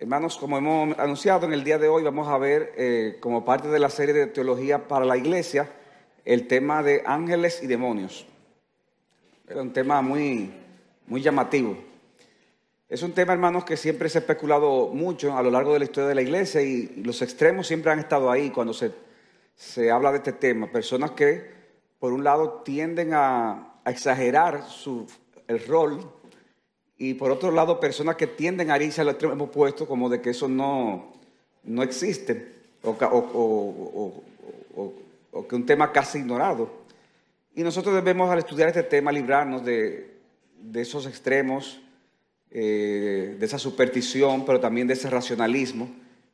Hermanos, como hemos anunciado en el día de hoy, vamos a ver eh, como parte de la serie de teología para la iglesia el tema de ángeles y demonios. Es un tema muy, muy llamativo. Es un tema, hermanos, que siempre se ha especulado mucho a lo largo de la historia de la iglesia y los extremos siempre han estado ahí cuando se, se habla de este tema. Personas que, por un lado, tienden a, a exagerar su, el rol y por otro lado, personas que tienden a irse al extremo opuesto, como de que eso no, no existe, o, que un tema casi ignorado. Y nosotros debemos, al estudiar este tema, librarnos de, esos extremos, eh, de esa superstición, pero también de ese racionalismo,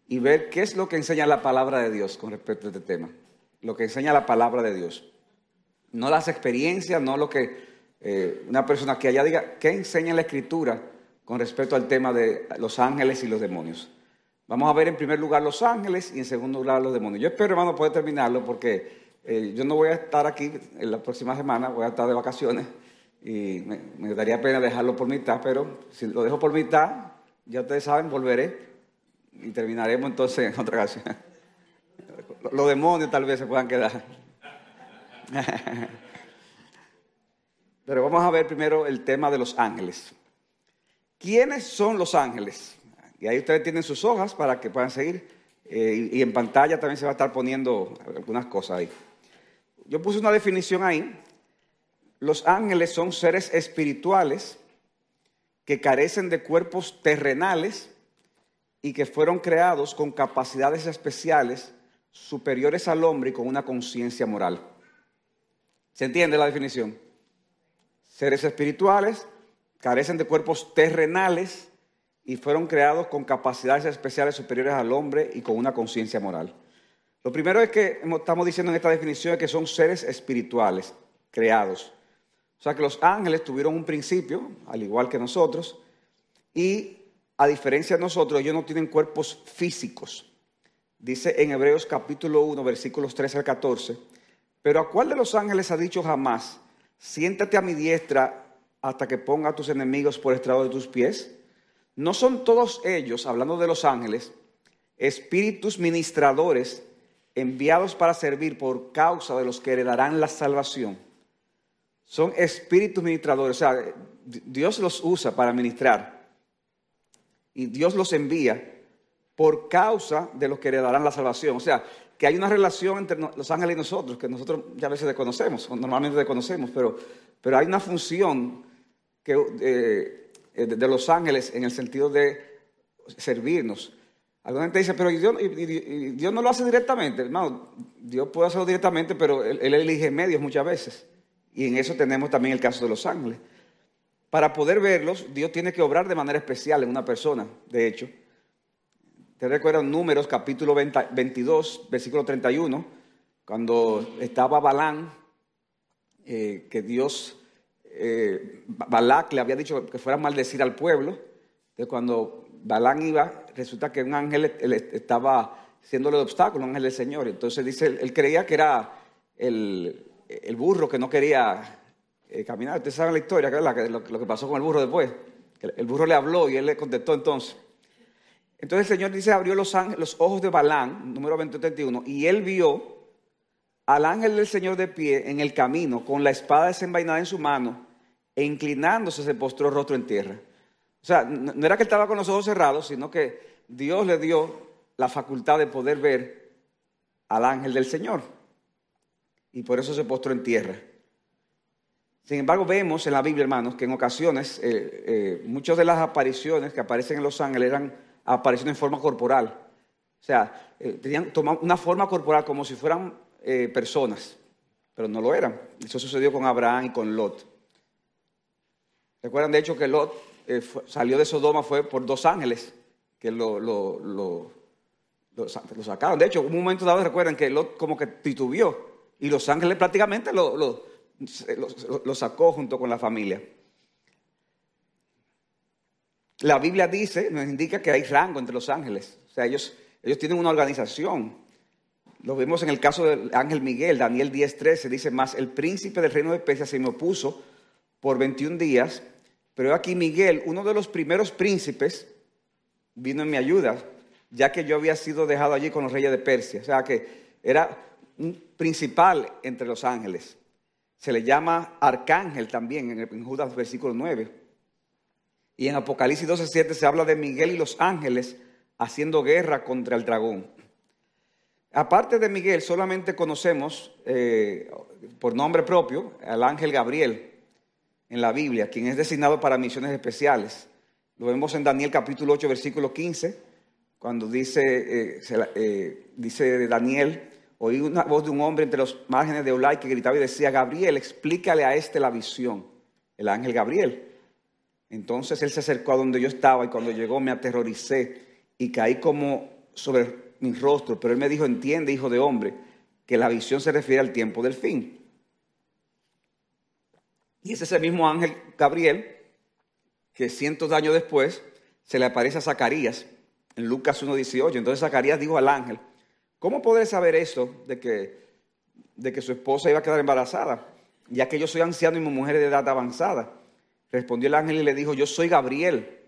y ver qué es lo que enseña la palabra de Dios con respecto a este tema. Lo que enseña la palabra de Dios. No las experiencias, no lo que eh, una persona que allá diga, ¿qué enseña la Escritura con respecto al tema de los ángeles y los demonios? Vamos a ver en primer lugar los ángeles y en segundo lugar los demonios. Yo espero, hermano, poder terminarlo porque eh, yo no voy a estar aquí en la próxima semana, voy a estar de vacaciones y me, daría pena dejarlo por mitad, pero si lo dejo por mitad, ya ustedes saben, volveré y terminaremos entonces en otra ocasión. Los demonios tal vez se puedan quedar. Pero vamos a ver primero el tema de los ángeles. ¿Quiénes son los ángeles? Y ahí ustedes tienen sus hojas para que puedan seguir. Eh, y en pantalla también se va a estar poniendo algunas cosas ahí. Yo puse una definición ahí. Los ángeles son seres espirituales que carecen de cuerpos terrenales y que fueron creados con capacidades especiales superiores al hombre y con una conciencia moral. ¿Se entiende la definición? Seres espirituales, carecen de cuerpos terrenales y fueron creados con capacidades especiales superiores al hombre y con una conciencia moral. Lo primero es que estamos diciendo en esta definición que son seres espirituales creados. O sea que los ángeles tuvieron un principio, al igual que nosotros, y a diferencia de nosotros, ellos no tienen cuerpos físicos. Dice en Hebreos capítulo 1, versículos 13 al 14, pero ¿a cuál de los ángeles ha dicho jamás? Siéntate a mi diestra hasta que ponga a tus enemigos por estrado de tus pies. ¿No son todos ellos, hablando de los ángeles, espíritus ministradores enviados para servir por causa de los que heredarán la salvación? Son espíritus ministradores, o sea, Dios los usa para ministrar y Dios los envía por causa de los que heredarán la salvación. O sea, que hay una relación entre los ángeles y nosotros, que nosotros ya a veces desconocemos, o normalmente desconocemos, pero, pero hay una función que, eh, eh, de, los ángeles en el sentido de servirnos. Alguna gente dice, pero Dios, no lo hace directamente. Hermano, Dios puede hacerlo directamente, pero él, él elige medios muchas veces. Y en eso tenemos también el caso de los ángeles. Para poder verlos, Dios tiene que obrar de manera especial en una persona, de hecho. ¿Te recuerdan Números capítulo 22, versículo 31? Cuando estaba Balán, eh, que Dios, eh, Balac le había dicho que fuera a maldecir al pueblo. Entonces cuando Balán iba, resulta que un ángel estaba siéndole de obstáculo, un ángel del Señor. Entonces dice, él, creía que era el, burro que no quería eh, caminar. Ustedes saben la historia, lo, que pasó con el burro después. El burro le habló y él le contestó entonces. Entonces el Señor dice, abrió los, ojos de Balán, número 2031, y él vio al ángel del Señor de pie en el camino, con la espada desenvainada en su mano, e inclinándose se postró rostro en tierra. O sea, no era que él estaba con los ojos cerrados, sino que Dios le dio la facultad de poder ver al ángel del Señor. Y por eso se postró en tierra. Sin embargo, vemos en la Biblia, hermanos, que en ocasiones eh, eh, muchas de las apariciones que aparecen en los ángeles eran apareciendo en forma corporal. O sea, eh, tenían una forma corporal como si fueran eh, personas, pero no lo eran. Eso sucedió con Abraham y con Lot. ¿Recuerdan de hecho que Lot eh, salió de Sodoma fue por dos ángeles que lo, lo, lo, sacaron? De hecho, un momento dado recuerdan que Lot como que titubió y los ángeles prácticamente lo, lo sacó junto con la familia. La Biblia dice, nos indica que hay rango entre los ángeles. O sea, ellos, ellos tienen una organización. Lo vemos en el caso del ángel Miguel, Daniel 10:13, dice más, el príncipe del reino de Persia se me opuso por 21 días, pero aquí Miguel, uno de los primeros príncipes vino en mi ayuda, ya que yo había sido dejado allí con los reyes de Persia. O sea que era un principal entre los ángeles. Se le llama arcángel también en, Judas versículo 9. Y en Apocalipsis 12.7 se habla de Miguel y los ángeles haciendo guerra contra el dragón. Aparte de Miguel, solamente conocemos eh, por nombre propio al ángel Gabriel en la Biblia, quien es designado para misiones especiales. Lo vemos en Daniel capítulo 8, versículo 15, cuando dice, eh, eh, dice Daniel, oí una voz de un hombre entre los márgenes de Olay que gritaba y decía, Gabriel, explícale a este la visión, el ángel Gabriel. Entonces él se acercó a donde yo estaba y cuando llegó me aterroricé y caí como sobre mi rostro, pero él me dijo, entiende, hijo de hombre, que la visión se refiere al tiempo del fin. Y es ese mismo ángel Gabriel que cientos de años después se le aparece a Zacarías en Lucas 1.18. Entonces Zacarías dijo al ángel, ¿cómo podré saber eso de que, de que su esposa iba a quedar embarazada? Ya que yo soy anciano y mi mujer de edad avanzada. Respondió el ángel y le dijo, yo soy Gabriel,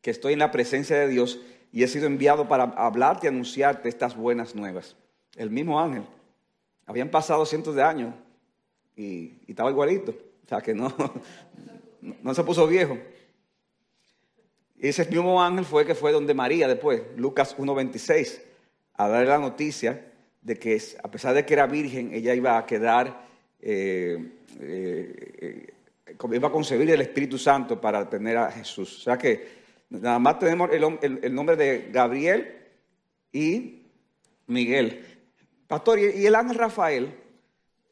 que estoy en la presencia de Dios y he sido enviado para hablarte y anunciarte estas buenas nuevas. El mismo ángel. Habían pasado cientos de años y, estaba igualito. O sea que no, no se puso viejo. Y ese mismo ángel fue que fue donde María después, Lucas 1.26, a darle la noticia de que a pesar de que era virgen, ella iba a quedar, eh, eh, eh, iba a concebir el Espíritu Santo para tener a Jesús. O sea que Nada más tenemos el, nombre de Gabriel y Miguel. Pastor, y, el ángel Rafael,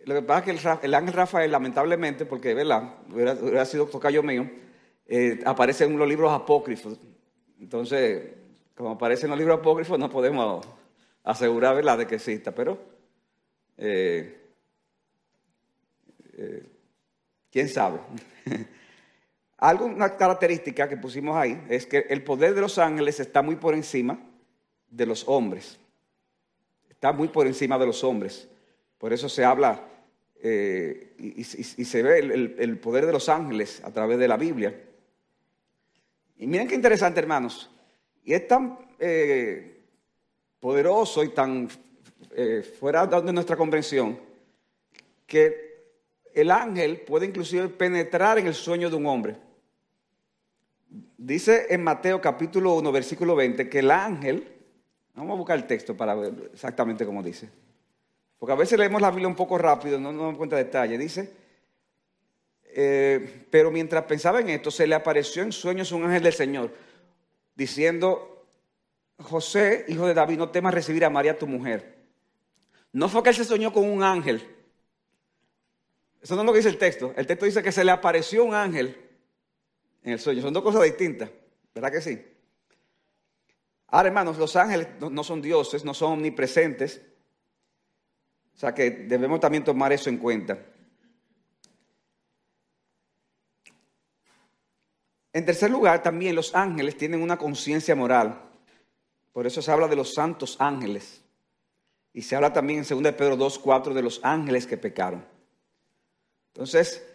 lo que pasa es que el, ángel Rafael, lamentablemente, porque ¿verdad? Hubiera, sido tocayo mío, eh, aparece en los libros apócrifos. Entonces, como aparece en los libros apócrifos, no podemos asegurar ¿verdad? de que exista, pero eh, eh, quién sabe. Algo, una característica que pusimos ahí es que el poder de los ángeles está muy por encima de los hombres. Está muy por encima de los hombres. Por eso se habla eh, y, se ve el, poder de los ángeles a través de la Biblia. Y miren qué interesante, hermanos. Y es tan eh, poderoso y tan eh, fuera de nuestra comprensión que el ángel puede inclusive penetrar en el sueño de un hombre. Dice en Mateo capítulo 1, versículo 20, que el ángel, vamos a buscar el texto para ver exactamente cómo dice, porque a veces leemos la Biblia un poco rápido, no nos damos cuenta de detalle. Dice, eh, pero mientras pensaba en esto, se le apareció en sueños un ángel del Señor, diciendo, José, hijo de David, no temas recibir a María tu mujer. No fue que él se soñó con un ángel. Eso no es lo que dice el texto. El texto dice que se le apareció un ángel en el sueño. Son dos cosas distintas, ¿verdad que sí? Ahora, hermanos, los ángeles no son dioses, no son omnipresentes. O sea que debemos también tomar eso en cuenta. En tercer lugar, también los ángeles tienen una conciencia moral. Por eso se habla de los santos ángeles. Y se habla también en 2 Pedro 2, 4 de los ángeles que pecaron. Entonces,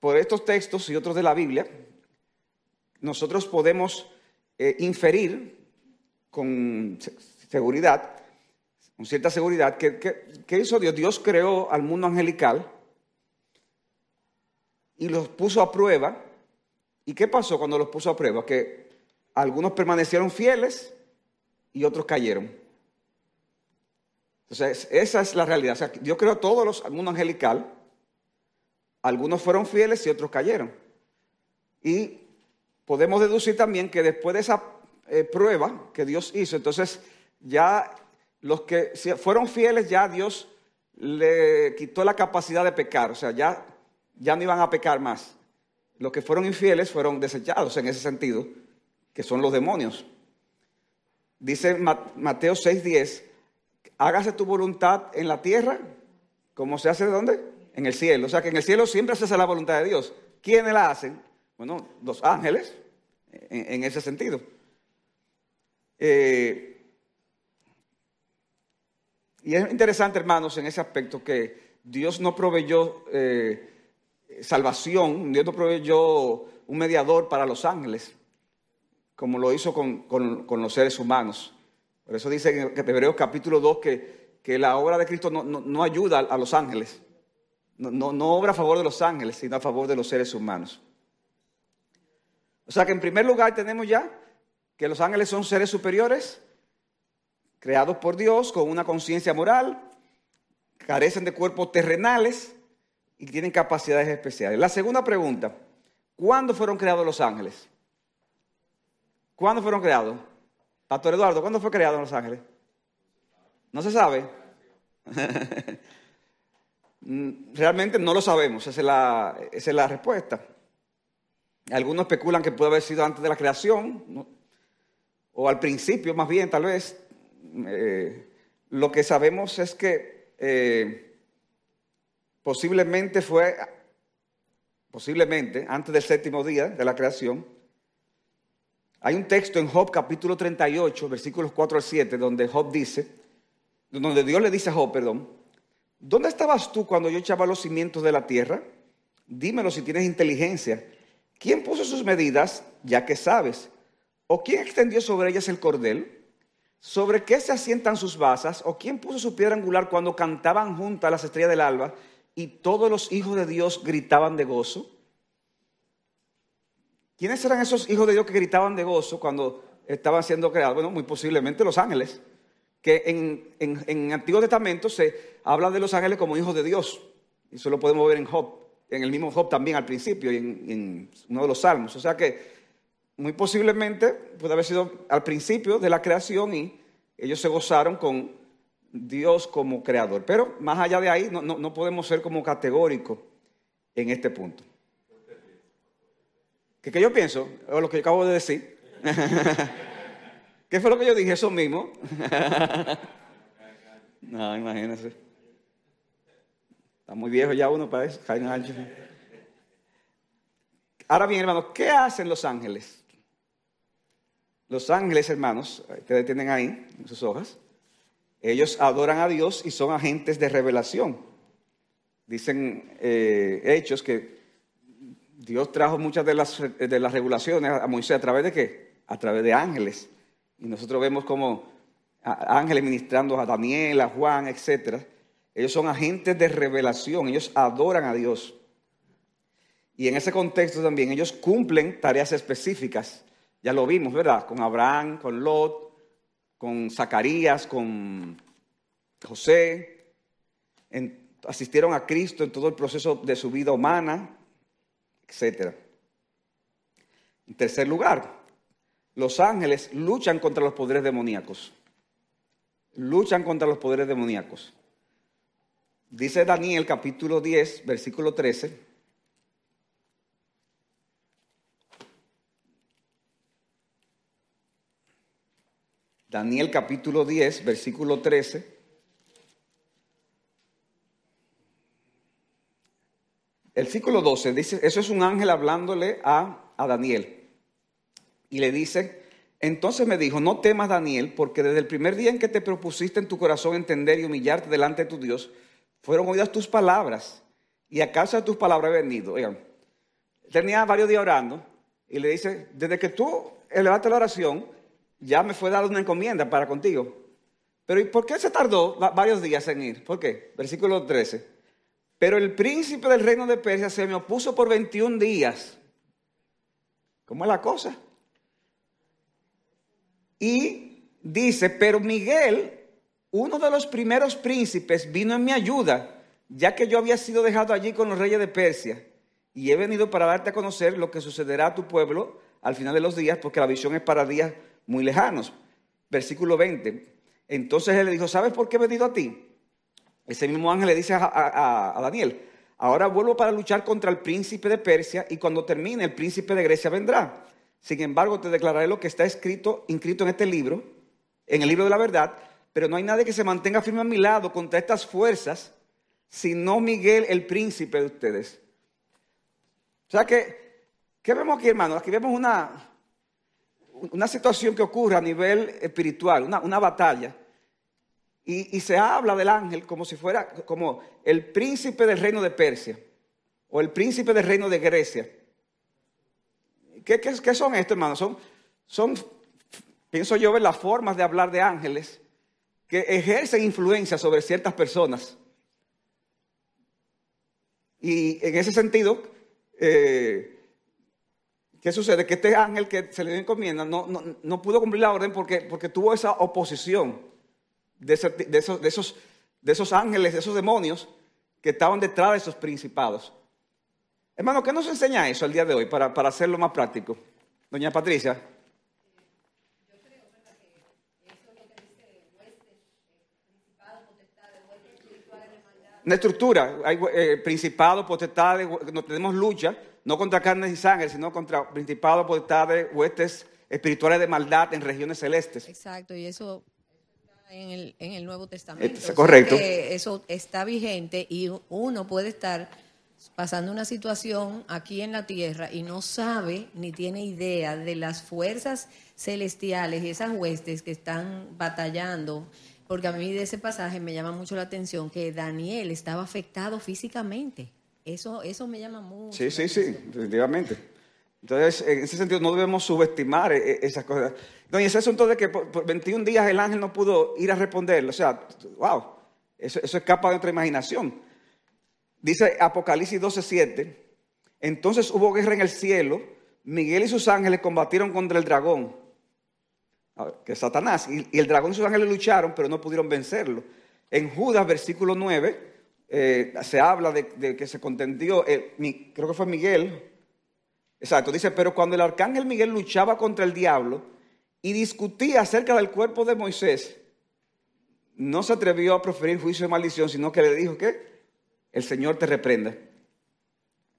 por estos textos y otros de la Biblia, nosotros podemos eh, inferir con seguridad, con cierta seguridad, que, hizo Dios. Dios creó al mundo angelical y los puso a prueba. ¿Y qué pasó cuando los puso a prueba? Que algunos permanecieron fieles y otros cayeron. Entonces, esa es la realidad. O sea, Dios creó todos los, al mundo angelical. Algunos fueron fieles y otros cayeron. Y podemos deducir también que después de esa eh, prueba que Dios hizo, entonces ya los que fueron fieles, ya Dios le quitó la capacidad de pecar, o sea, ya, ya no iban a pecar más. Los que fueron infieles fueron desechados en ese sentido, que son los demonios. Dice Mateo 6:10, hágase tu voluntad en la tierra, como se hace de dónde? En el cielo. O sea que en el cielo siempre se hace la voluntad de Dios. ¿Quiénes la hacen? Bueno, los ángeles, en, ese sentido. Eh, y es interesante, hermanos, en ese aspecto que Dios no proveyó eh, salvación, Dios no proveyó un mediador para los ángeles. como lo hizo con, los seres humanos. Por eso dice en Hebreos capítulo 2 que, que la obra de Cristo no, ayuda a los ángeles. No, obra a favor de los ángeles, sino a favor de los seres humanos. O sea que en primer lugar tenemos ya que los ángeles son seres superiores, creados por Dios con una conciencia moral, carecen de cuerpos terrenales y tienen capacidades especiales. La segunda pregunta, ¿cuándo fueron creados los ángeles? ¿Cuándo fueron creados? Pastor Eduardo, ¿cuándo fue creado los ángeles? ¿No se sabe? Mm, realmente no lo sabemos, esa es la, es la respuesta. Algunos especulan que puede haber sido antes de la creación, o al principio más bien, tal vez. Eh, lo que sabemos es que eh, posiblemente fue, posiblemente, antes del séptimo día de la creación, hay un texto en Job capítulo 38, versículos 4 al 7, donde Job dice, donde Dios le dice a Job, perdón, ¿dónde estabas tú cuando yo echaba los cimientos de la tierra? Dímelo si tienes inteligencia. ¿Quién puso sus medidas, ya que sabes? ¿O quién extendió sobre ellas el cordel? ¿Sobre qué se asientan sus basas? ¿O quién puso su piedra angular cuando cantaban juntas las estrellas del alba y todos los hijos de Dios gritaban de gozo? ¿Quiénes eran esos hijos de Dios que gritaban de gozo cuando estaban siendo creados? Bueno, muy posiblemente los ángeles, que en, en, Antiguo Testamento se habla de los ángeles como hijos de Dios. Y eso lo podemos ver en Job, en el mismo Job también al principio y en, en uno de los salmos. O sea que muy posiblemente puede haber sido al principio de la creación y ellos se gozaron con Dios como creador. Pero más allá de ahí, no, podemos ser como categóricos en este punto. ¿Qué, ¿Qué, yo pienso? O lo que acabo de decir. ¿Qué fue lo que yo dije? Eso mismo. no, imagínense. Está muy viejo ya uno para eso. Ahora bien, hermanos, ¿qué hacen los ángeles? Los ángeles, hermanos, ustedes tienen ahí en sus hojas, ellos adoran a Dios y son agentes de revelación. Dicen eh, hechos que Dios trajo muchas de las, de las regulaciones a Moisés a través de qué? A través de ángeles. Y nosotros vemos como ángeles ministrando a Daniel, a Juan, etc. Ellos son agentes de revelación, ellos adoran a Dios. Y en ese contexto también ellos cumplen tareas específicas ya lo vimos, ¿verdad? Con Abraham, con Lot, con Zacarías, con José. asistieron a Cristo en todo el proceso de su vida humana, etc. En tercer lugar, los ángeles luchan contra los poderes demoníacos. Luchan contra los poderes demoníacos. Dice Daniel capítulo 10, versículo 13. Daniel capítulo 10, versículo 13. El círculo 12 dice, eso es un ángel hablándole a, a Daniel. Y le dice, entonces me dijo, no temas Daniel, porque desde el primer día en que te propusiste en tu corazón entender y humillarte delante de tu Dios, fueron oídas tus palabras, y a causa de tus palabras he venido. Oigan, tenía varios días orando, y le dice, desde que tú elevaste la oración, ya me fue dada una encomienda para contigo. Pero ¿y por qué se tardó varios días en ir? ¿Por qué? Versículo 13. Pero el príncipe del reino de Persia se me opuso por 21 días. ¿Cómo es la cosa? Y dice, pero Miguel, uno de los primeros príncipes, vino en mi ayuda, ya que yo había sido dejado allí con los reyes de Persia. Y he venido para darte a conocer lo que sucederá a tu pueblo al final de los días, porque la visión es para días muy lejanos. Versículo 20. Entonces él le dijo, ¿sabes por qué he venido a ti? Ese mismo ángel le dice a, Daniel, ahora vuelvo para luchar contra el príncipe de Persia y cuando termine el príncipe de Grecia vendrá. Sin embargo, te declararé lo que está escrito, inscrito en este libro, en el libro de la verdad, pero no hay nadie que se mantenga firme a mi lado contra estas fuerzas, sino Miguel, el príncipe de ustedes. O sea que, ¿qué vemos aquí, hermanos? Aquí vemos una, una situación que ocurre a nivel espiritual, una, batalla, y, se habla del ángel como si fuera como el príncipe del reino de Persia o el príncipe del reino de Grecia. ¿Qué, son estos, hermanos? Son, pienso yo, las formas de hablar de ángeles que ejercen influencia sobre ciertas personas. Y en ese sentido, eh, ¿qué sucede? Que este ángel que se le encomienda no, pudo cumplir la orden porque, tuvo esa oposición de esos ángeles, de esos demonios que estaban detrás de esos principados. Hermano, ¿qué nos enseña eso el día de hoy para, para hacerlo más práctico? Doña Patricia. Una estructura, hay eh, principados, potestades, no tenemos lucha, no contra carne y sangre, sino contra principados, potestades, huestes espirituales de maldad en regiones celestes. Exacto, y eso en el, en el Nuevo Testamento. Es correcto. eso está vigente y uno puede estar pasando una situación aquí en la tierra y no sabe ni tiene idea de las fuerzas celestiales y esas huestes que están batallando, porque a mí de ese pasaje me llama mucho la atención que Daniel estaba afectado físicamente. Eso, eso me llama mucho. Sí, sí, sí, definitivamente. Entonces, en ese sentido, no debemos subestimar e, e, esas cosas. No, y ese asunto de que por 21 días el ángel no pudo ir a responderle, o sea, wow, eso, eso escapa de nuestra imaginación. Dice Apocalipsis 12:7, entonces hubo guerra en el cielo, Miguel y sus ángeles combatieron contra el dragón, que es Satanás, y, el dragón y sus ángeles lucharon, pero no pudieron vencerlo. En Judas, versículo 9, eh, se habla de, que se contendió, creo que fue Miguel, exacto, dice, pero cuando el arcángel Miguel luchaba contra el diablo y discutía acerca del cuerpo de Moisés, no se atrevió a proferir juicio de maldición, sino que le dijo que el Señor te reprende.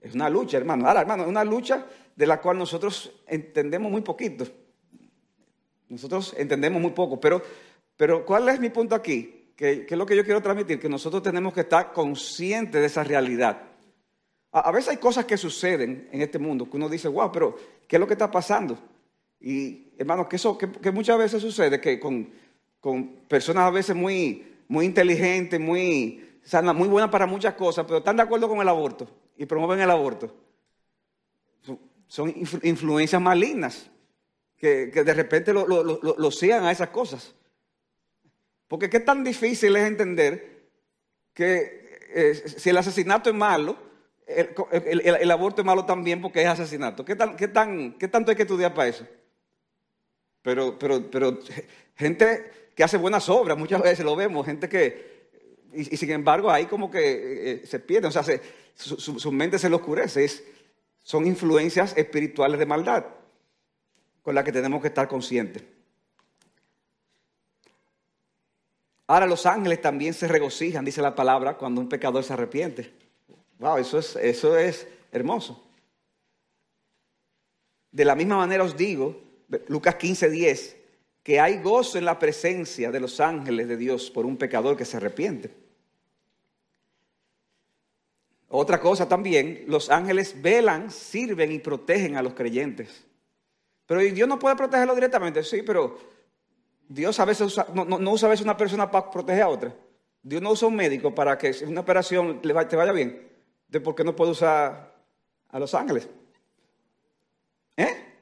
Es una lucha, hermano. Ahora, hermano, es una lucha de la cual nosotros entendemos muy poquito. Nosotros entendemos muy poco. Pero, pero ¿cuál es mi punto aquí? ¿Qué es lo que yo quiero transmitir? Que nosotros tenemos que estar conscientes de esa realidad. A, veces hay cosas que suceden en este mundo que uno dice, wow, pero ¿qué es lo que está pasando? Y, hermano, que eso que, muchas veces sucede, que con, con personas a veces muy, muy inteligentes, muy sea, muy buena para muchas cosas, pero están de acuerdo con el aborto y promueven el aborto. Son influencias malignas que, de repente lo, lo, sean a esas cosas. Porque qué tan difícil es entender que eh, si el asesinato es malo, el, aborto es malo también porque es asesinato. ¿Qué, tan, qué, tan, ¿Qué tanto hay que estudiar para eso? Pero, pero, pero gente que hace buenas obras, muchas veces lo vemos, gente que, y, sin embargo ahí como que eh, eh, se pierde, o sea, su, mente se le oscurece. son influencias espirituales de maldad con las que tenemos que estar conscientes. Ahora los ángeles también se regocijan, dice la palabra, cuando un pecador se arrepiente. Wow, eso es, eso es hermoso. De la misma manera os digo, Lucas 15, 10, que hay gozo en la presencia de los ángeles de Dios por un pecador que se arrepiente. Otra cosa también, los ángeles velan, sirven y protegen a los creyentes. Pero Dios no puede protegerlo directamente, sí, pero Dios a veces no, usa a veces una persona para proteger a otra. Dios no usa un médico para que una operación te vaya bien. ¿De por qué no puede usar a los ángeles? ¿Eh?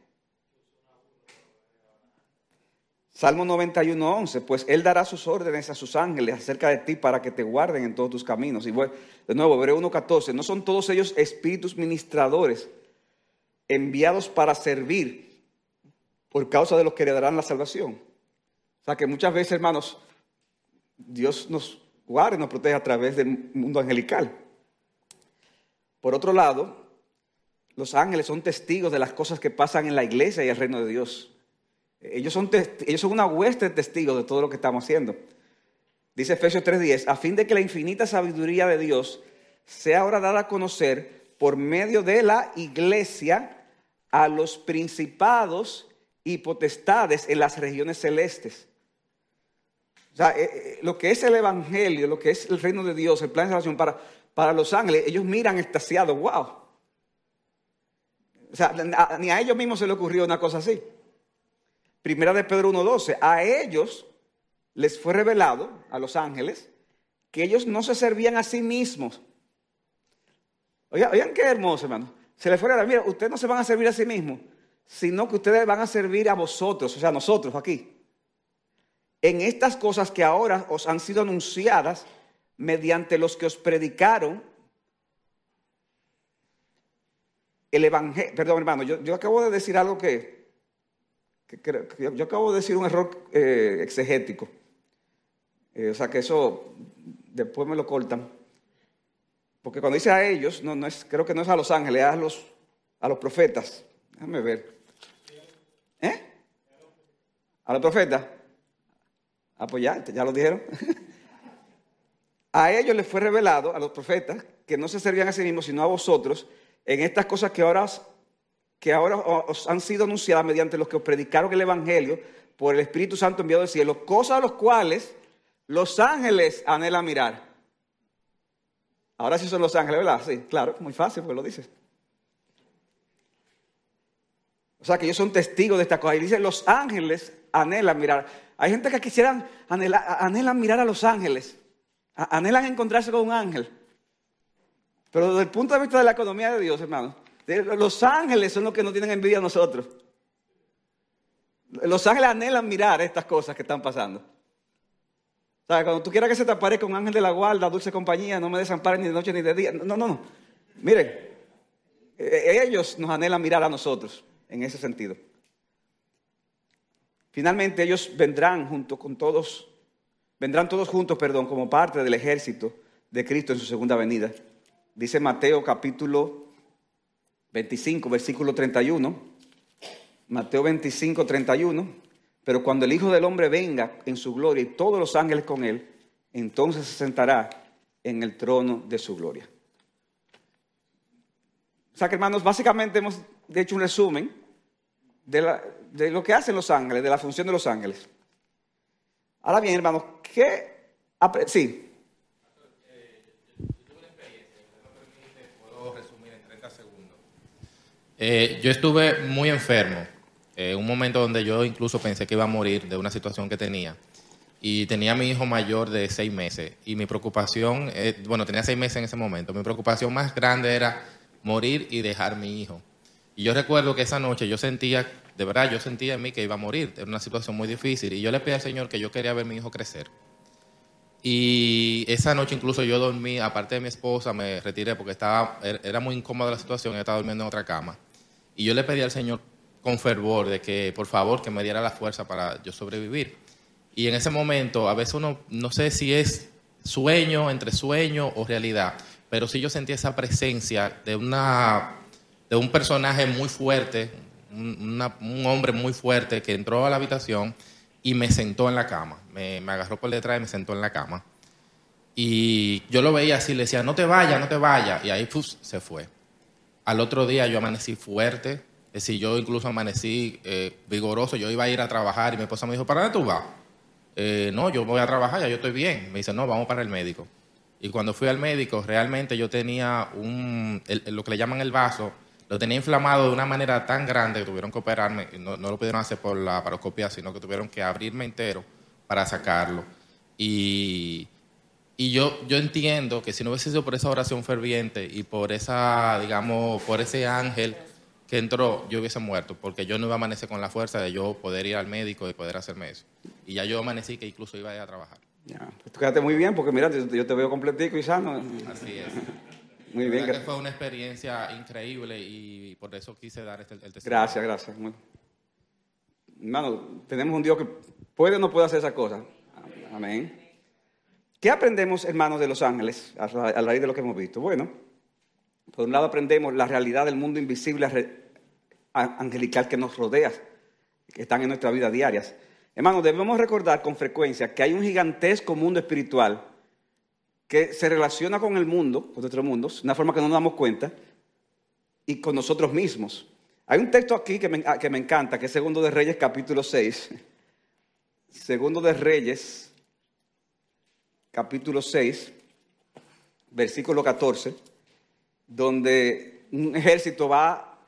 Salmo 91, 11, pues Él dará sus órdenes a sus ángeles acerca de ti para que te guarden en todos tus caminos. Y de nuevo, Hebreo 1, 14, no son todos ellos espíritus ministradores enviados para servir por causa de los que heredarán la salvación. O sea que muchas veces, hermanos, Dios nos guarda y nos protege a través del mundo angelical. Por otro lado, los ángeles son testigos de las cosas que pasan en la iglesia y el reino de Dios. Ellos son, ellos son una hueste de testigos de todo lo que estamos haciendo. Dice Efesios 3:10, a fin de que la infinita sabiduría de Dios sea ahora dada a conocer por medio de la iglesia a los principados y potestades en las regiones celestes. O sea, eh, eh, lo que es el Evangelio, lo que es el reino de Dios, el plan de salvación para, para los ángeles, ellos miran extasiados, wow. O sea, ni a ellos mismos se les ocurrió una cosa así. Primera de Pedro 1.12, a ellos les fue revelado, a los ángeles, que ellos no se servían a sí mismos. Oigan, oigan qué hermoso, hermano. Se les fue revelado, mira, ustedes no se van a servir a sí mismos, sino que ustedes van a servir a vosotros, o sea, a nosotros aquí, en estas cosas que ahora os han sido anunciadas mediante los que os predicaron el evangelio. Perdón, hermano, yo, acabo de decir algo que, yo acabo de decir un error eh, exegético. Eh, o sea que eso después me lo cortan. Porque cuando dice a ellos, no, es, creo que no es a los ángeles, es a los, a los profetas. Déjame ver. ¿Eh? A los profetas. Ah, pues ya, ya lo dijeron. a ellos les fue revelado, a los profetas, que no se servían a sí mismos, sino a vosotros, en estas cosas que ahora, que ahora os han sido anunciadas mediante los que os predicaron el Evangelio por el Espíritu Santo enviado del cielo, cosas a los cuales los ángeles anhelan mirar. Ahora sí son los ángeles, ¿verdad? Sí, claro, muy fácil porque lo dices. O sea que ellos son testigos de esta cosa. Y dice, los ángeles anhelan mirar. Hay gente que quisieran, anhelan, mirar a los ángeles. Anhelan encontrarse con un ángel. Pero desde el punto de vista de la economía de Dios, hermano, los ángeles son los que no tienen envidia a nosotros. Los ángeles anhelan mirar estas cosas que están pasando. O cuando tú quieras que se te aparezca un ángel de la guarda, dulce compañía, no me desamparen ni de noche ni de día. No, no, no. Miren, eh, ellos nos anhelan mirar a nosotros en ese sentido. Finalmente ellos vendrán junto con todos, vendrán todos juntos, perdón, como parte del ejército de Cristo en su segunda venida. Dice Mateo capítulo 25, versículo 31. Mateo 25, 31. Pero cuando el Hijo del Hombre venga en su gloria y todos los ángeles con él, entonces se sentará en el trono de su gloria. O sea que hermanos, básicamente hemos hecho un resumen de, lo que hacen los ángeles, de la función de los ángeles. Ahora bien, hermanos, ¿qué... Sí. Eh, yo estuve muy enfermo eh, un momento donde yo incluso pensé que iba a morir de una situación que tenía. Y tenía a mi hijo mayor de seis meses. Y mi preocupación, eh, bueno, tenía seis meses en ese momento. Mi preocupación más grande era morir y dejar mi hijo. Y yo recuerdo que esa noche yo sentía, de verdad, yo sentía en mí que iba a morir. Era una situación muy difícil. Y yo le pedí al Señor que yo quería ver a mi hijo crecer. Y esa noche incluso yo dormí, aparte de mi esposa, me retiré porque estaba, era muy incómoda la situación, ella estaba durmiendo en otra cama. Y yo le pedí al Señor con fervor de que por favor que me diera la fuerza para yo sobrevivir. Y en ese momento, a veces uno no sé si es sueño, entre sueño o realidad, pero sí yo sentí esa presencia de, una, de un personaje muy fuerte, un hombre muy fuerte que entró a la habitación y me sentó en la cama. Me, agarró por detrás y me sentó en la cama. Y yo lo veía así, le decía, no te vayas, no te vayas. Y ahí pues, se fue. Al otro día yo amanecí fuerte, es decir, yo incluso amanecí eh, vigoroso, yo iba a ir a trabajar y mi esposa me dijo, ¿para dónde tú vas? Eh, no, yo voy a trabajar, ya yo estoy bien. Me dice, no, vamos para el médico. Y cuando fui al médico, realmente yo tenía un, lo que le llaman el vaso, lo tenía inflamado de una manera tan grande que tuvieron que operarme, no, no lo pudieron hacer por la paroscopia, sino que tuvieron que abrirme entero para sacarlo. Y, y yo, yo entiendo que si no hubiese sido por esa oración ferviente y por esa, digamos, por ese ángel que entró, yo hubiese muerto, porque yo no iba a amanecer con la fuerza de yo poder ir al médico y poder hacerme eso. Y ya yo amanecí que incluso iba a ir a trabajar. Ya, pues tú quedaste muy bien, porque mira, yo te veo completico y sano. Así es. muy bien. Que fue una experiencia increíble y por eso quise dar este, el testimonio. Gracias, gracias. Hermano, tenemos un Dios que puede o no puede hacer esa cosa. Amén. ¿Qué aprendemos, hermanos, de los ángeles a raíz de lo que hemos visto? Bueno, por un lado aprendemos la realidad del mundo invisible angelical que nos rodea, que están en nuestra vida diaria. Hermanos, debemos recordar con frecuencia que hay un gigantesco mundo espiritual que se relaciona con el mundo, con nuestro mundo, de una forma que no nos damos cuenta, y con nosotros mismos. Hay un texto aquí que me, que me encanta, que es Segundo de Reyes capítulo 6. Segundo de Reyes capítulo 6, versículo 14 donde un ejército va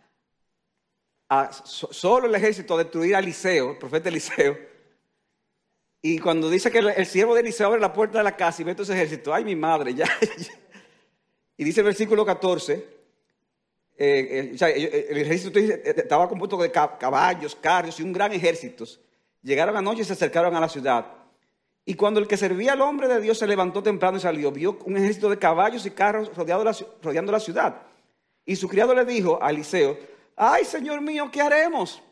a, solo el ejército a destruir a Eliseo, el profeta Eliseo. Y cuando dice que el, siervo de Eliseo abre la puerta de la casa y ve todo ese ejército, ay mi madre, ya. y dice el versículo 14, eh, eh, eh, el ejército estaba compuesto de ca- caballos, carros y un gran ejército. Llegaron anoche y se acercaron a la ciudad. Y cuando el que servía al hombre de Dios se levantó temprano y salió, vio un ejército de caballos y carros la rodeando la ciudad. Y su criado le dijo a Eliseo, ay, Señor mío, ¿qué haremos?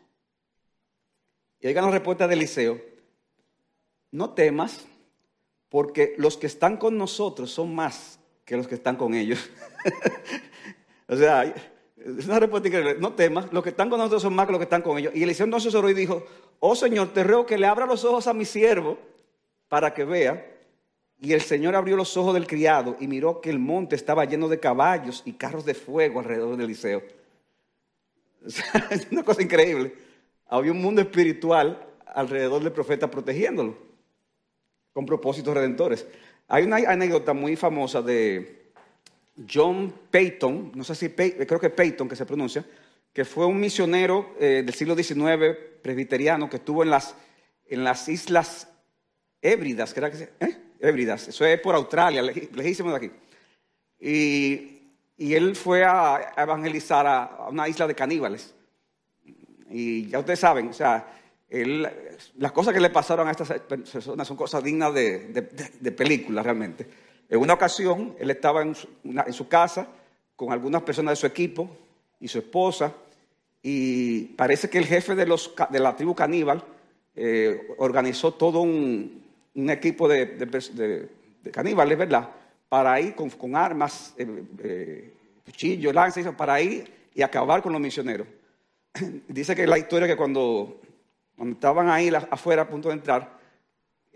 Y oigan la respuesta de Eliseo, no temas, porque los que están con nosotros son más que los que están con ellos. o sea, una respuesta increíble. No temas, los que están con nosotros son más que los que están con ellos. Y Eliseo entonces oró y dijo, oh Señor, te ruego que le abra los ojos a mi siervo para que vea. Y el Señor abrió los ojos del criado y miró que el monte estaba lleno de caballos y carros de fuego alrededor de Eliseo. Es una cosa increíble. Había un mundo espiritual alrededor del profeta protegiéndolo, con propósitos redentores. Hay una anécdota muy famosa de John Peyton, no sé si Pey- creo que Peyton que se pronuncia, que fue un misionero eh, del siglo XIX presbiteriano que estuvo en las, en las islas Hébridas, que era que se- ¿eh? Hébridas, eso es por Australia, lejí- lejísimo de aquí. Y, y él fue a evangelizar a, una isla de caníbales. Y ya ustedes saben, o sea, las cosas que le pasaron a estas personas son cosas dignas de, de, de- de película realmente. En una ocasión, él estaba en su, casa con algunas personas de su equipo y su esposa, y parece que el jefe de, los, de la tribu caníbal eh, organizó todo un, equipo de, caníbales, ¿verdad? Para ir con, armas, eh, eh, cuchillos, lanzas, para ir y acabar con los misioneros. Dice que la historia que cuando, estaban ahí afuera a punto de entrar,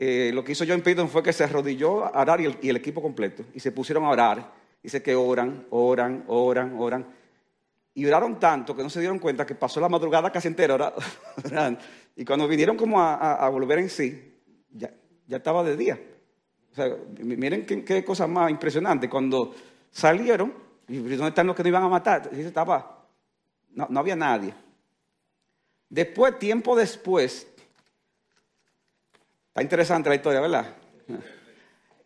eh, lo que hizo John Peyton fue que se arrodilló a orar y el, equipo completo, y se pusieron a orar. Dice que oran, oran, oran, oran. Y oraron tanto que no se dieron cuenta que pasó la madrugada casi entera ora- orando. Y cuando vinieron como a, volver en sí, ya, ya estaba de día. O sea, mi- miren qué, cosa más impresionante. Cuando salieron, y ¿dónde están los que nos iban a matar? Estaba, no, no había nadie. Después, tiempo después, está interesante la historia, ¿verdad?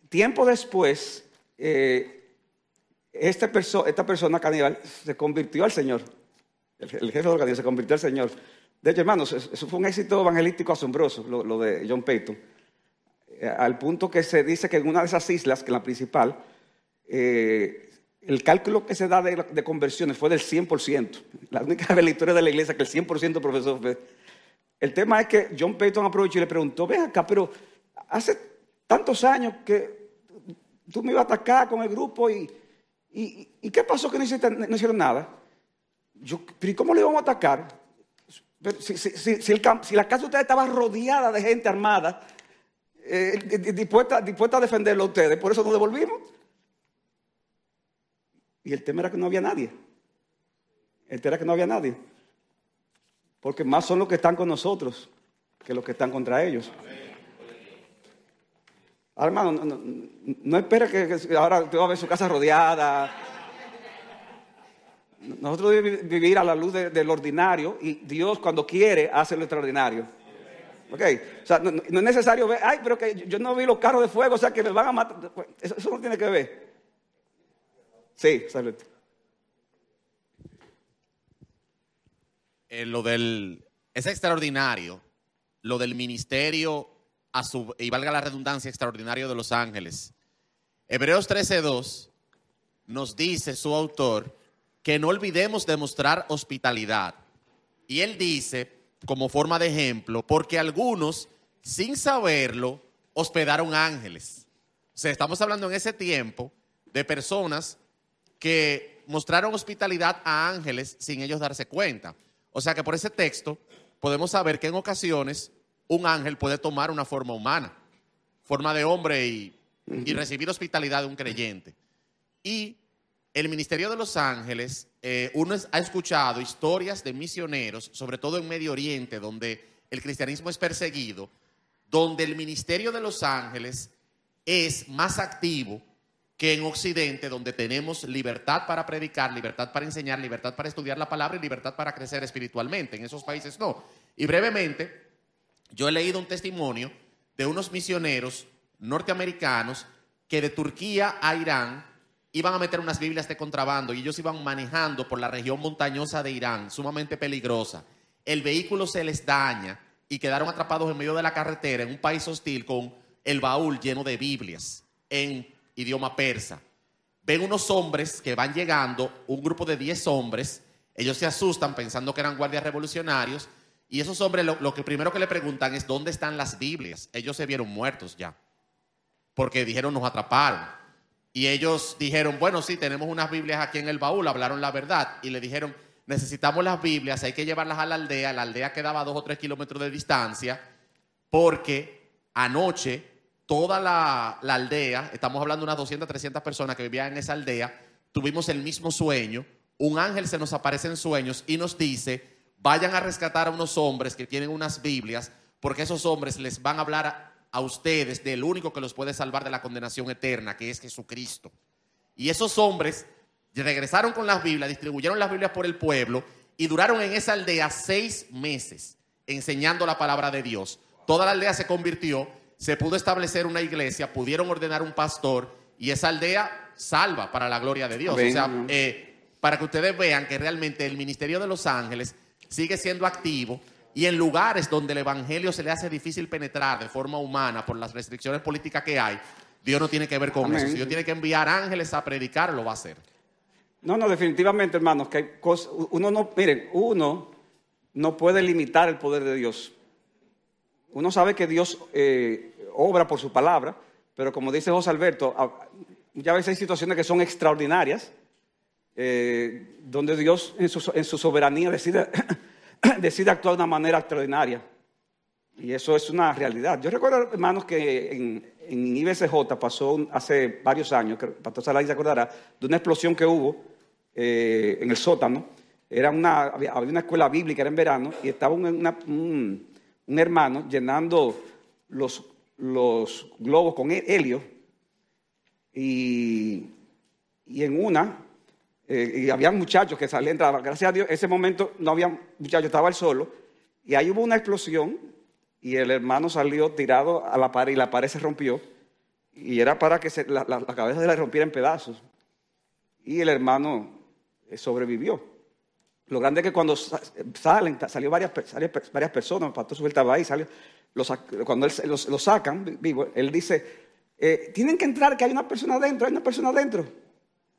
Tiempo después, eh, este perso- esta persona caníbal se convirtió al Señor. El, jefe de la se convirtió al Señor. De hecho, hermanos, eso fue un éxito evangelístico asombroso, lo, de John Peyton. Eh, al punto que se dice que en una de esas islas, que es la principal, eh, el cálculo que se da de, de conversiones fue del 100%. La única vez en la historia de la iglesia que el 100% profesor fue. El tema es que John Peyton aprovechó y le preguntó, ven acá, pero hace tantos años que tú me ibas a atacar con el grupo y, ¿qué pasó que no, hicieron nada? Yo, pero ¿y cómo le íbamos a atacar? Si, la casa de ustedes estaba rodeada de gente armada, eh, di- di- dispuesta, dispuesta a defenderlo a ustedes, por eso nos devolvimos. Y el tema era que no había nadie. El tema era que no había nadie. Porque más son los que están con nosotros que los que están contra ellos. Ahora, hermano, no, no, no espera que, ahora usted va a ver su casa rodeada. Nosotros debemos vivir a la luz de- del ordinario y Dios cuando quiere hace lo extraordinario. ¿Ok? O sea, no, es necesario ver, ay, pero que yo no vi los carros de fuego, o sea, que me van a matar. Eso, eso no tiene que ver. Sí, salud. Eh, lo del, es extraordinario, lo del ministerio, a su, y valga la redundancia, extraordinario de los ángeles. Hebreos 13.2 nos dice su autor que no olvidemos demostrar hospitalidad. Y él dice, como forma de ejemplo, porque algunos, sin saberlo, hospedaron ángeles. O sea, estamos hablando en ese tiempo de personas que mostraron hospitalidad a ángeles sin ellos darse cuenta. O sea que por ese texto podemos saber que en ocasiones un ángel puede tomar una forma humana, forma de hombre y, y recibir hospitalidad de un creyente. Y el ministerio de los ángeles, eh, uno ha escuchado historias de misioneros, sobre todo en Medio Oriente, donde el cristianismo es perseguido, donde el ministerio de los ángeles es más activo que en Occidente, donde tenemos libertad para predicar, libertad para enseñar, libertad para estudiar la palabra y libertad para crecer espiritualmente. En esos países no. Y brevemente, yo he leído un testimonio de unos misioneros norteamericanos que de Turquía a Irán iban a meter unas Biblias de contrabando y ellos iban manejando por la región montañosa de Irán, sumamente peligrosa. El vehículo se les daña y quedaron atrapados en medio de la carretera en un país hostil con el baúl lleno de Biblias en idioma persa. Ven unos hombres que van llegando, un grupo de 10 hombres, ellos se asustan pensando que eran guardias revolucionarios y esos hombres lo, que primero que le preguntan es dónde están las Biblias. Ellos se vieron muertos ya, porque dijeron nos atraparon. Y ellos dijeron, bueno, sí, tenemos unas Biblias aquí en el baúl, hablaron la verdad. Y le dijeron, necesitamos las Biblias, hay que llevarlas a la aldea. La aldea quedaba a dos o tres kilómetros de distancia, porque anoche toda la, aldea, estamos hablando de unas 200, 300 personas que vivían en esa aldea, tuvimos el mismo sueño. Un ángel se nos aparece en sueños y nos dice, vayan a rescatar a unos hombres que tienen unas Biblias, porque esos hombres les van a hablar a, a ustedes del único que los puede salvar de la condenación eterna, que es Jesucristo. Y esos hombres regresaron con las Biblias, distribuyeron las Biblias por el pueblo y duraron en esa aldea seis meses enseñando la palabra de Dios. Toda la aldea se convirtió, se pudo establecer una iglesia, pudieron ordenar un pastor y esa aldea salva para la gloria de Dios. Amén. O sea, eh, para que ustedes vean que realmente el ministerio de los ángeles sigue siendo activo y en lugares donde el evangelio se le hace difícil penetrar de forma humana por las restricciones políticas que hay, Dios no tiene que ver con Amén. eso. Si Dios tiene que enviar ángeles a predicar, lo va a hacer. No, no, definitivamente, hermanos, que hay cosas, uno no, miren, uno no puede limitar el poder de Dios. Uno sabe que Dios eh, obra por su palabra, pero como dice José Alberto, a- muchas veces hay situaciones que son extraordinarias, eh, donde Dios en su, soberanía decide, actuar de una manera extraordinaria. Y eso es una realidad. Yo recuerdo, hermanos, que en, en IBCJ pasó hace varios años, que pastor Salay se acordará, de una explosión que hubo eh, en el sótano. Era una, había, una escuela bíblica, era en verano, y estaba un, una- un- un hermano llenando los, los globos con he- helio. Y, y en una, eh, y había muchachos que salían, entraban. Gracias a Dios, ese momento no había muchachos, estaba él solo. Y ahí hubo una explosión y el hermano salió tirado a la pared y la pared se rompió. Y era para que se- la, la- la cabeza se le rompiera en pedazos. Y el hermano eh, sobrevivió. Lo grande es que cuando sa- salen, salió varias, salió varias personas, el pastor estaba ahí, salió, cuando él los- lo sacan vi- vivo, él dice, eh, tienen que entrar, que hay una persona adentro, hay una persona adentro.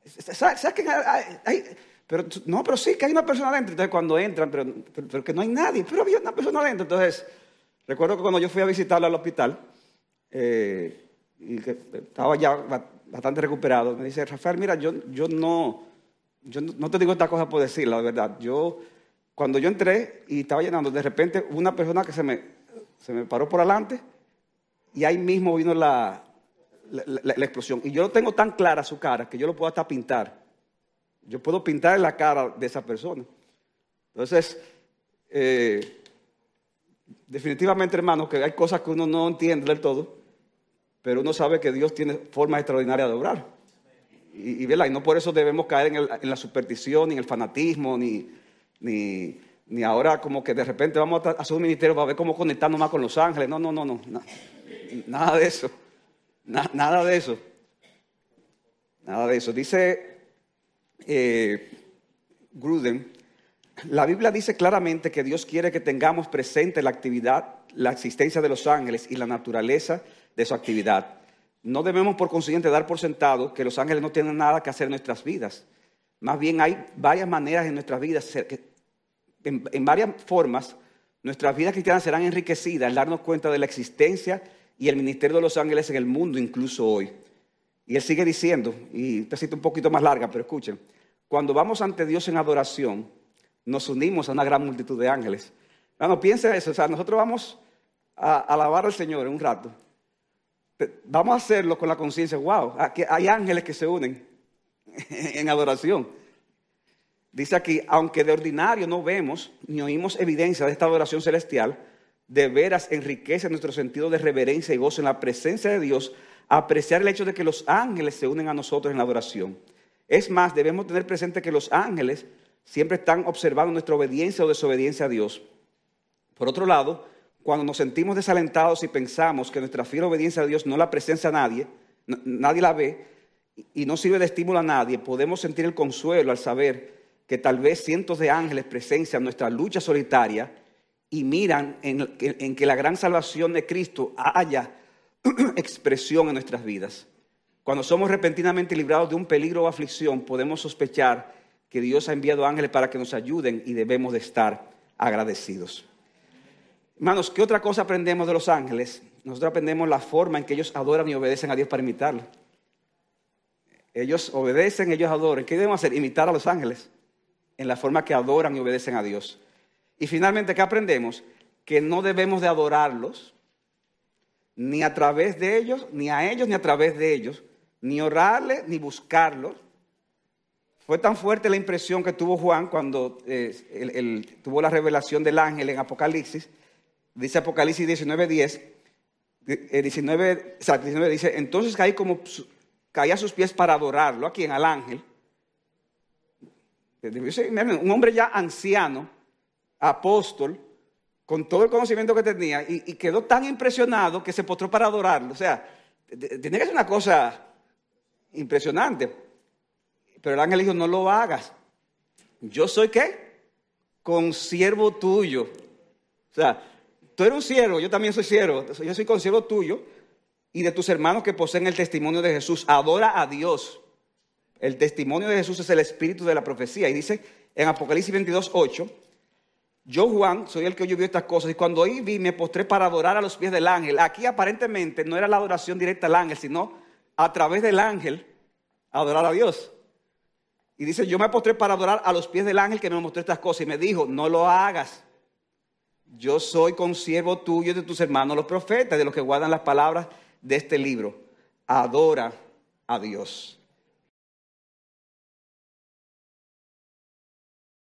Sa- saquen a- a- hay- pero, no, pero sí, que hay una persona adentro. Entonces cuando entran, pero, pero- que no hay nadie, pero había una persona adentro. Entonces, recuerdo que cuando yo fui a visitarlo al hospital, eh, y que estaba ya ba- bastante recuperado, me dice, Rafael, mira, yo, yo no, yo no, te digo esta cosa por decirla, de verdad. Yo, cuando yo entré y estaba llenando, de repente una persona que se me, se me paró por adelante y ahí mismo vino la, la, la- la explosión. Y yo lo tengo tan clara su cara que yo lo puedo hasta pintar. Yo puedo pintar la cara de esa persona. Entonces, eh, definitivamente, hermanos, que hay cosas que uno no entiende del todo, pero uno sabe que Dios tiene formas extraordinarias de obrar. Y, y, y no por eso debemos caer en, la superstición, ni en el fanatismo, ni, ni, ni ahora como que de repente vamos a hacer un ministerio para ver cómo conectarnos más con los ángeles. No, no, no, no. na- nada de eso. Na- nada de eso. Nada de eso. Dice eh, Gruden, la Biblia dice claramente que Dios quiere que tengamos presente la actividad, la existencia de los ángeles y la naturaleza de su actividad. No debemos por consiguiente dar por sentado que los ángeles no tienen nada que hacer en nuestras vidas. Más bien hay varias maneras en nuestras vidas, en, en varias formas, nuestras vidas cristianas serán enriquecidas al darnos cuenta de la existencia y el ministerio de los ángeles en el mundo, incluso hoy. Y él sigue diciendo, y esta cita un poquito más larga, pero escuchen, cuando vamos ante Dios en adoración, nos unimos a una gran multitud de ángeles. Bueno, piensa eso, o sea, nosotros vamos a alabar al Señor en un rato. Vamos a hacerlo con la conciencia, wow, hay ángeles que se unen en adoración. Dice aquí, aunque de ordinario no vemos ni oímos evidencia de esta adoración celestial, de veras enriquece nuestro sentido de reverencia y gozo en la presencia de Dios, apreciar el hecho de que los ángeles se unen a nosotros en la adoración. Es más, debemos tener presente que los ángeles siempre están observando nuestra obediencia o desobediencia a Dios. Por otro lado, cuando nos sentimos desalentados y pensamos que nuestra fiel obediencia a Dios no la presencia a nadie, nadie la ve, y no sirve de estímulo a nadie, podemos sentir el consuelo al saber que tal vez cientos de ángeles presencian nuestra lucha solitaria y miran en, en que la gran salvación de Cristo haya expresión en nuestras vidas. Cuando somos repentinamente librados de un peligro o aflicción, podemos sospechar que Dios ha enviado ángeles para que nos ayuden y debemos de estar agradecidos. Hermanos, ¿qué otra cosa aprendemos de los ángeles? Nosotros aprendemos la forma en que ellos adoran y obedecen a Dios para imitarlo. Ellos obedecen, ellos adoran. ¿Qué debemos hacer? Imitar a los ángeles en la forma que adoran y obedecen a Dios. Y finalmente, ¿qué aprendemos? Que no debemos de adorarlos ni a través de ellos, ni a ellos, ni a través de ellos, ni orarles, ni buscarlos. Fue tan fuerte la impresión que tuvo Juan cuando eh, tuvo la revelación del ángel en Apocalipsis. Dice Apocalipsis 19, 10. 19, 19 dice, entonces caí como caía a sus pies para adorarlo, a quien, al ángel. Un hombre ya anciano, apóstol, con todo el conocimiento que tenía, y, quedó tan impresionado que se postró para adorarlo. O sea, tiene que ser una cosa impresionante. Pero el ángel dijo, no lo hagas. Yo soy qué? Consiervo tuyo. O sea, tú eres un siervo, yo también soy siervo. Yo soy consiervo tuyo y de tus hermanos que poseen el testimonio de Jesús. Adora a Dios. El testimonio de Jesús es el espíritu de la profecía. Y dice en Apocalipsis 22, 8, yo Juan soy el que oyó estas cosas y cuando oí vi me postré para adorar a los pies del ángel. Aquí aparentemente no era la adoración directa al ángel, sino a través del ángel adorar a Dios. Y dice, yo me postré para adorar a los pies del ángel que me mostró estas cosas. Y me dijo, no lo hagas. Yo soy consiervo tuyo y de tus hermanos los profetas, de los que guardan las palabras de este libro. Adora a Dios.